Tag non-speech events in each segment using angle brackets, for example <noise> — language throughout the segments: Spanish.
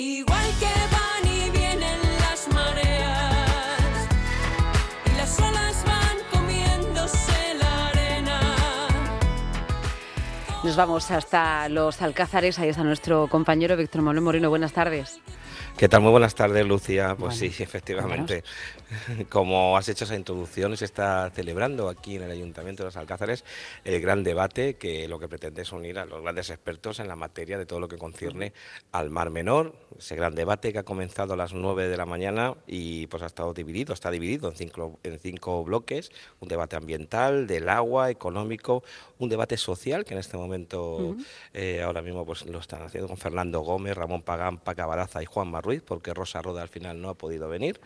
Igual que van y vienen las mareas y las olas van comiéndose la arena. Nos vamos hasta los Alcázares, ahí está nuestro compañero Víctor Manuel Moreno. Buenas tardes. ¿Qué tal? Muy buenas tardes, Lucía. Pues sí, efectivamente. Como has hecho esa introducción, se está celebrando aquí en el Ayuntamiento de los Alcázares el gran debate que lo que pretende es unir a los grandes expertos en la materia de todo lo que concierne al Mar Menor. Ese gran debate que ha comenzado a las 9 de la mañana y pues ha estado dividido, está dividido en cinco, en cinco bloques. Un debate ambiental, del agua, económico, un debate social que en este momento, eh, ahora mismo pues lo están haciendo con Fernando Gómez, Ramón Pagán, Paca Baraza y Juan Mar Porque Rosa Roda al final no ha podido venir.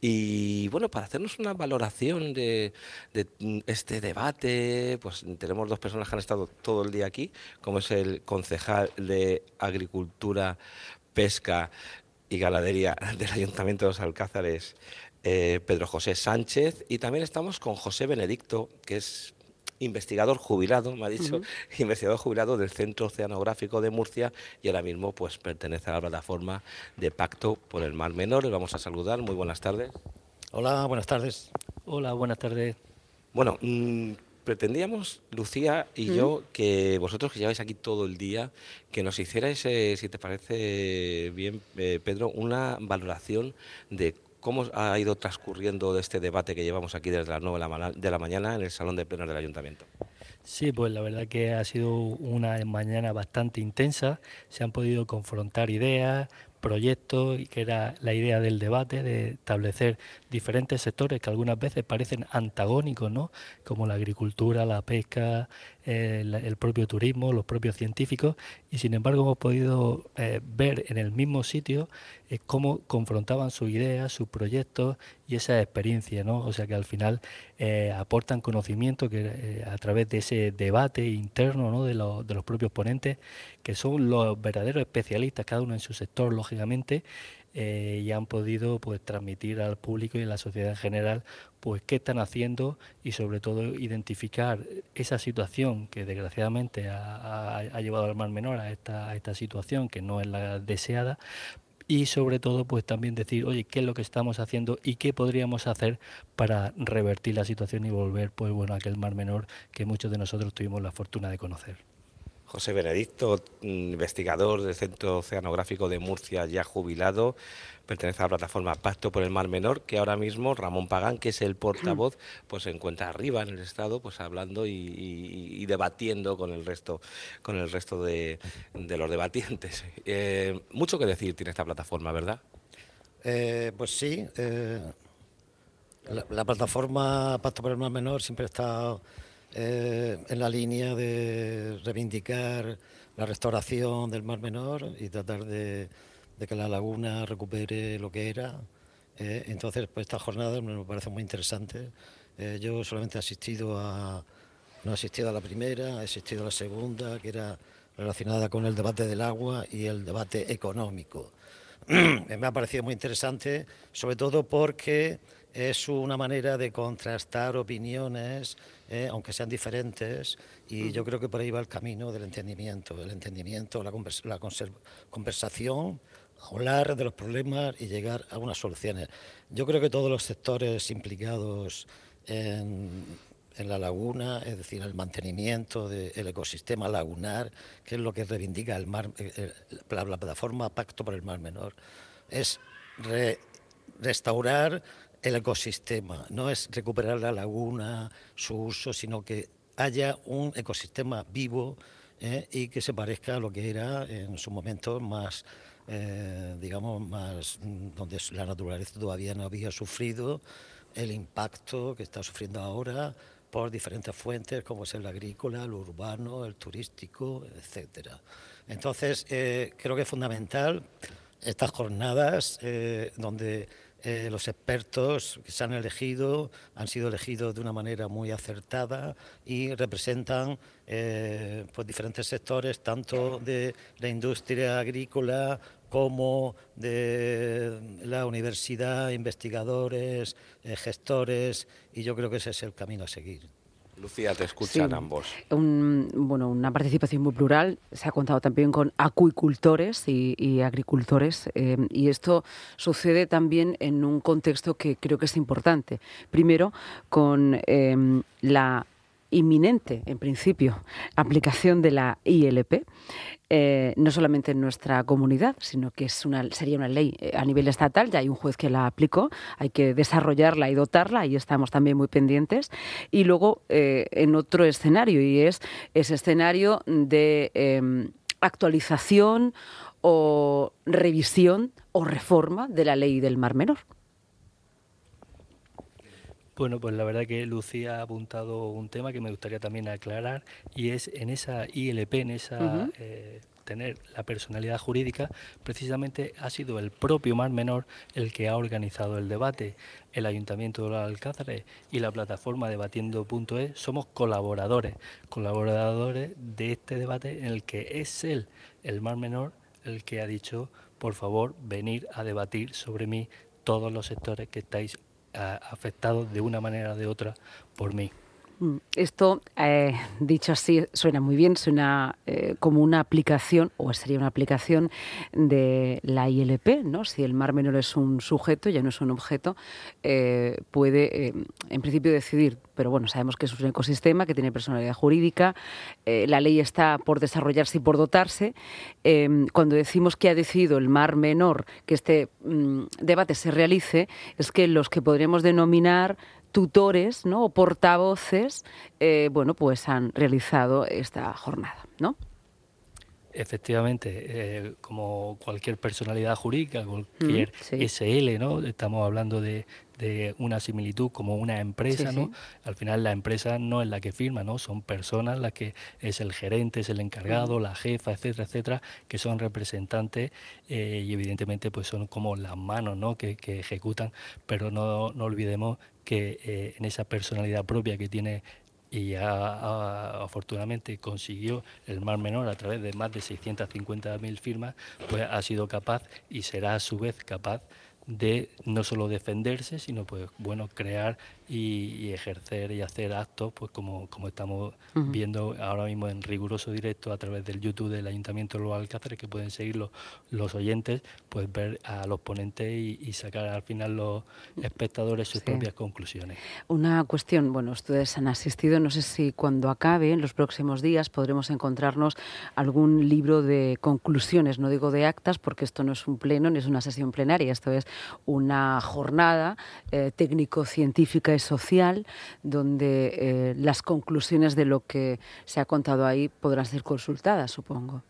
Y bueno, para hacernos una valoración de, de este debate, pues tenemos dos personas que han estado todo el día aquí, como es el concejal de Agricultura, Pesca y Ganadería del Ayuntamiento de los Alcázares, eh, Pedro José Sánchez, y también estamos con José Benedicto, que es investigador jubilado, me ha dicho, <laughs> investigador jubilado del Centro Oceanográfico de Murcia y ahora mismo pues pertenece a la plataforma de Pacto por el Mar Menor. Le vamos a saludar. Muy buenas tardes. Hola, buenas tardes. Hola, buenas tardes. Bueno, mm, pretendíamos, Lucía y yo, que vosotros que lleváis aquí todo el día, que nos hicierais, eh, si te parece bien, eh, Pedro, una valoración de cómo ha ido transcurriendo este debate que llevamos aquí desde las 9 de la, mañana en el Salón de Plenos del Ayuntamiento. Sí, pues la verdad que ha sido una mañana bastante intensa. Se han podido confrontar ideas, proyectos, y que era la idea del debate, de establecer diferentes sectores que algunas veces parecen antagónicos, ¿no? Como la agricultura, la pesca, eh, la- el propio turismo, los propios científicos, y sin embargo hemos podido eh, ver en el mismo sitio eh, cómo confrontaban sus ideas, sus proyectos y esa experiencia, ¿no? O sea que al final eh, aportan conocimiento que eh, a través de ese debate interno, ¿no? De, los- de los propios ponentes, que son los verdaderos especialistas, cada uno en su sector, lógicamente, eh, y han podido pues transmitir al público y a la sociedad en general pues qué están haciendo y sobre todo identificar esa situación que desgraciadamente ha, ha- llevado al mar menor a esta, a esta situación que no es la deseada. Y sobre todo pues también decir oye qué es lo que estamos haciendo y qué podríamos hacer para revertir la situación y volver pues bueno a aquel mar menor que muchos de nosotros tuvimos la fortuna de conocer José Benedicto, mm, investigador del Centro Oceanográfico de Murcia, ya jubilado, pertenece a la plataforma Pacto por el Mar Menor, que ahora mismo Ramón Pagán, que es el portavoz, <clears throat> pues se encuentra arriba en el Estado, pues hablando y, y- y debatiendo con el resto, con el resto de, de los debatientes. <laughs> Eh, mucho que decir tiene esta plataforma, ¿verdad? Eh, pues sí, eh, la, la plataforma Pacto por el Mar Menor siempre ha estado eh, en la línea de reivindicar la restauración del Mar Menor y tratar de, de que la laguna recupere lo que era. Eh, entonces, pues esta jornada me parece muy interesante. Eh, yo solamente he asistido a, no he asistido a la primera, he asistido a la segunda, que era relacionada con el debate del agua y el debate económico. <clears throat> me ha parecido muy interesante, sobre todo porque es una manera de contrastar opiniones, eh, aunque sean diferentes, y yo creo que por ahí va el camino del entendimiento, el entendimiento, la, convers- la conversación, hablar de los problemas y llegar a unas soluciones. Yo creo que todos los sectores implicados en, en la laguna, es decir, el mantenimiento del ecosistema lagunar, que es lo que reivindica el mar, eh, eh, la, la plataforma Pacto por el Mar Menor, es re- restaurar el ecosistema, no es recuperar la laguna, su uso, sino que haya un ecosistema vivo eh, y que se parezca a lo que era en su momento más, eh, digamos, más mm, donde la naturaleza todavía no había sufrido el impacto que está sufriendo ahora por diferentes fuentes, como es el agrícola, el urbano, el turístico, etcétera. Entonces, eh, creo que es fundamental estas jornadas donde eh, los expertos que se han elegido han sido elegidos de una manera muy acertada y representan eh, pues diferentes sectores, tanto de la industria agrícola como de la universidad, investigadores, eh, gestores, y yo creo que ese es el camino a seguir. Lucía, te escuchan Sí. ambos. Un- bueno, una participación muy plural. Se ha contado también con acuicultores y, y agricultores. eh, y esto sucede también en un contexto que creo que es importante. Primero, con em, la inminente, en principio, aplicación de la ILP, eh, no solamente en nuestra comunidad, sino que es una, sería una ley eh, a nivel estatal, ya hay un juez que la aplicó, hay que desarrollarla y dotarla, y estamos también muy pendientes. Y luego, eh, en otro escenario, y es ese escenario de em, actualización o revisión o reforma de la ley del Mar Menor. Bueno, pues la verdad que Lucía ha apuntado un tema que me gustaría también aclarar y es en esa ILP, en esa eh, tener la personalidad jurídica, precisamente ha sido el propio Mar Menor el que ha organizado el debate. El Ayuntamiento de los Alcázares y la plataforma debatiendo.es somos colaboradores, colaboradores de este debate en el que es él, el Mar Menor, el que ha dicho, por favor, venir a debatir sobre mí todos los sectores que estáis afectados de una manera o de otra por mí. Mm, Esto, eh, dicho así, suena muy bien, suena eh, como una aplicación, o sería una aplicación de la ILP, ¿no? Si el mar menor es un sujeto, ya no es un objeto, eh, puede, en principio, decidir. Pero bueno, sabemos que es un ecosistema que tiene personalidad jurídica, eh, la ley está por desarrollarse y por dotarse. Eh, cuando decimos que ha decidido el mar menor que este mm, debate se realice, es que los que podríamos denominar tutores ¿no? o portavoces, eh, bueno, pues han realizado esta jornada, ¿no? Efectivamente, eh, como cualquier personalidad jurídica, cualquier Mm, sí. SL, ¿no? Estamos hablando de, de una similitud como una empresa, Sí, ¿no? sí. Al final la empresa no es la que firma, ¿no? Son personas las que es el gerente, es el encargado, la jefa, etcétera, etcétera, que son representantes eh, y evidentemente pues son como las manos, ¿no? Que, que ejecutan, pero no, no olvidemos que eh, en esa personalidad propia que tiene y ah, afortunadamente consiguió el Mar Menor a través de más de 650.000 firmas, pues ha sido capaz y será a su vez capaz de no solo defenderse, sino pues bueno, crear y, y ejercer y hacer actos, pues como, como estamos viendo ahora mismo en riguroso directo a través del YouTube del Ayuntamiento de los Alcázares, que pueden seguirlo los oyentes, pues ver a los ponentes y, y sacar al final los espectadores sus Sí. propias conclusiones. Una cuestión, bueno, ustedes han asistido, no sé si cuando acabe, en los próximos días, podremos encontrarnos algún libro de conclusiones, no digo de actas, porque esto no es un pleno ni es una sesión plenaria, esto es una jornada eh, técnico-científica y social, donde eh, las conclusiones de lo que se ha contado ahí podrán ser consultadas, supongo.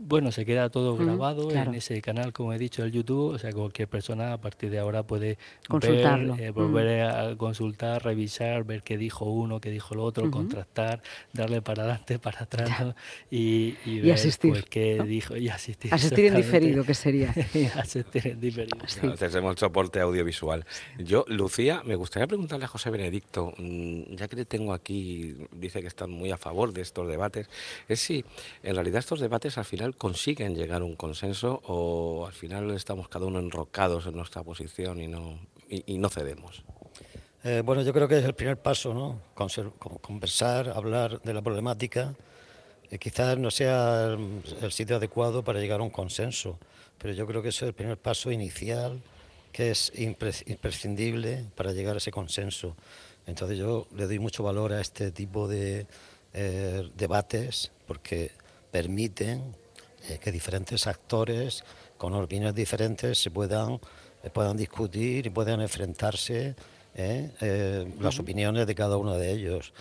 Bueno, se queda todo grabado claro. en ese canal, como he dicho, el YouTube. O sea, cualquier persona a partir de ahora puede Consultarlo, ver, eh, mm. volver a consultar, revisar, ver qué dijo uno, qué dijo el otro, Ujú. contrastar, darle para adelante, <laughs> para atrás ¿no? y, y Y ver asistir, pues, qué ¿no? dijo y asistir. Asistir en diferido, que sería. <laughs> Asistir en diferido. Sí. Claro, tenemos soporte audiovisual. Yo, Lucía, me gustaría preguntarle a José Benedicto, mm, ya que le tengo aquí, dice que están muy a favor de estos debates, es si en realidad estos debates al final consiguen llegar a un consenso o al final estamos cada uno enrocados en nuestra posición y no, y, y no cedemos. Eh, bueno, yo creo que es el primer paso, ¿no? Conversar, hablar de la problemática. Eh, quizás no sea el, sitio adecuado para llegar a un consenso, pero yo creo que ese es el primer paso inicial que es impres- imprescindible para llegar a ese consenso. Entonces yo le doy mucho valor a este tipo de eh, debates porque permiten eh, que diferentes actores con opiniones diferentes se puedan, eh, puedan discutir y puedan enfrentarse eh, eh, las opiniones de cada uno de ellos.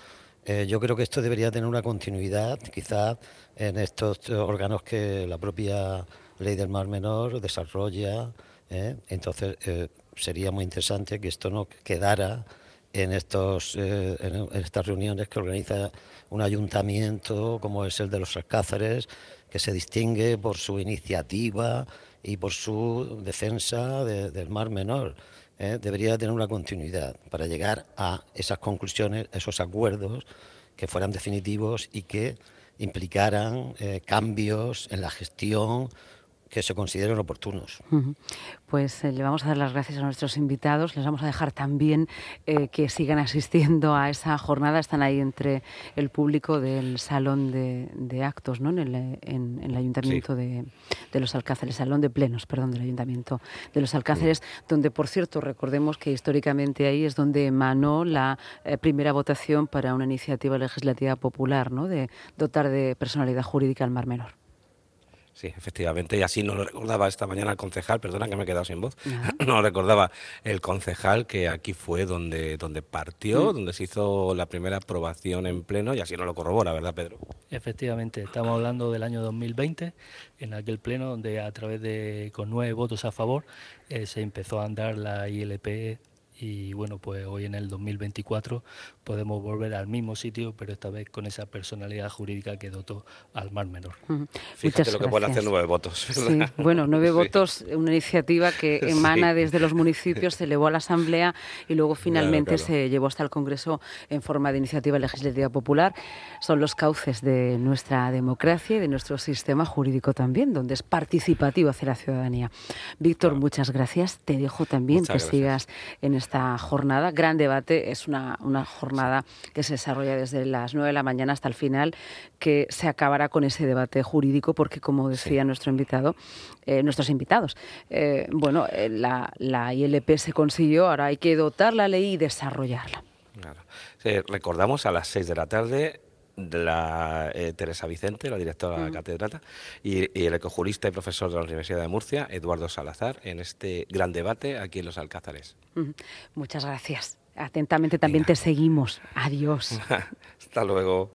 Eh, yo creo que esto debería tener una continuidad, quizás en estos órganos que la propia ley del mar menor desarrolla. ¿eh? Entonces sería muy interesante que esto no quedara en, estos, eh, en, estas reuniones que organiza un ayuntamiento como es el de los Alcázares, que se distingue por su iniciativa y por su defensa de- del mar menor. ¿eh? Debería tener una continuidad para llegar a esas conclusiones, esos acuerdos que fueran definitivos y que implicaran eh, cambios en la gestión que se consideren oportunos. Pues eh, le vamos a dar las gracias a nuestros invitados, les vamos a dejar también eh, que sigan asistiendo a esa jornada, están ahí entre el público del salón de, actos, ¿no? en, el, en, el ayuntamiento de, de, los Alcáceres, salón de plenos, perdón, del ayuntamiento de los Alcáceres, donde por cierto recordemos que históricamente ahí es donde emanó la eh, primera votación para una iniciativa legislativa popular, ¿no? de dotar de personalidad jurídica al Mar Menor. Sí, efectivamente, y así no lo recordaba esta mañana el concejal, perdona que me he quedado sin voz, <laughs> no lo recordaba el concejal que aquí fue donde, donde partió, mm. donde se hizo la primera aprobación en pleno y así no lo corrobora, ¿verdad, Pedro? Efectivamente, estamos hablando del año 2020, en aquel pleno donde a través de, con nueve votos a favor, eh, se empezó a andar la ILP y bueno, pues hoy en el 2024 podemos volver al mismo sitio, pero esta vez con esa personalidad jurídica que dotó al Mar Menor. Fíjate lo que pueden hacer nueve votos. Sí, bueno, nueve <laughs> votos, una iniciativa que <laughs> emana desde los municipios, se elevó a la Asamblea y luego finalmente se llevó hasta el Congreso en forma de iniciativa legislativa popular. Son los cauces de nuestra democracia y de nuestro sistema jurídico también, donde es participativo hacia la ciudadanía. Víctor, muchas gracias. Te dejo también que sigas en este esta jornada. Gran debate, es una, una jornada que se desarrolla desde las 9 de la mañana hasta el final, que se acabará con ese debate jurídico, porque como decía nuestro invitado, eh, nuestros invitados, eh, bueno, eh, la, la ILP se consiguió, ahora hay que dotar la ley y desarrollarla. Claro. recordamos a las 6 de la tarde de la eh, Teresa Vicente, la directora de la catedral, y, el ecojurista y profesor de la Universidad de Murcia, Eduardo Salazar, en este gran debate aquí en Los Alcázares. Muchas gracias. Atentamente también te seguimos. Adiós. <laughs> Hasta luego.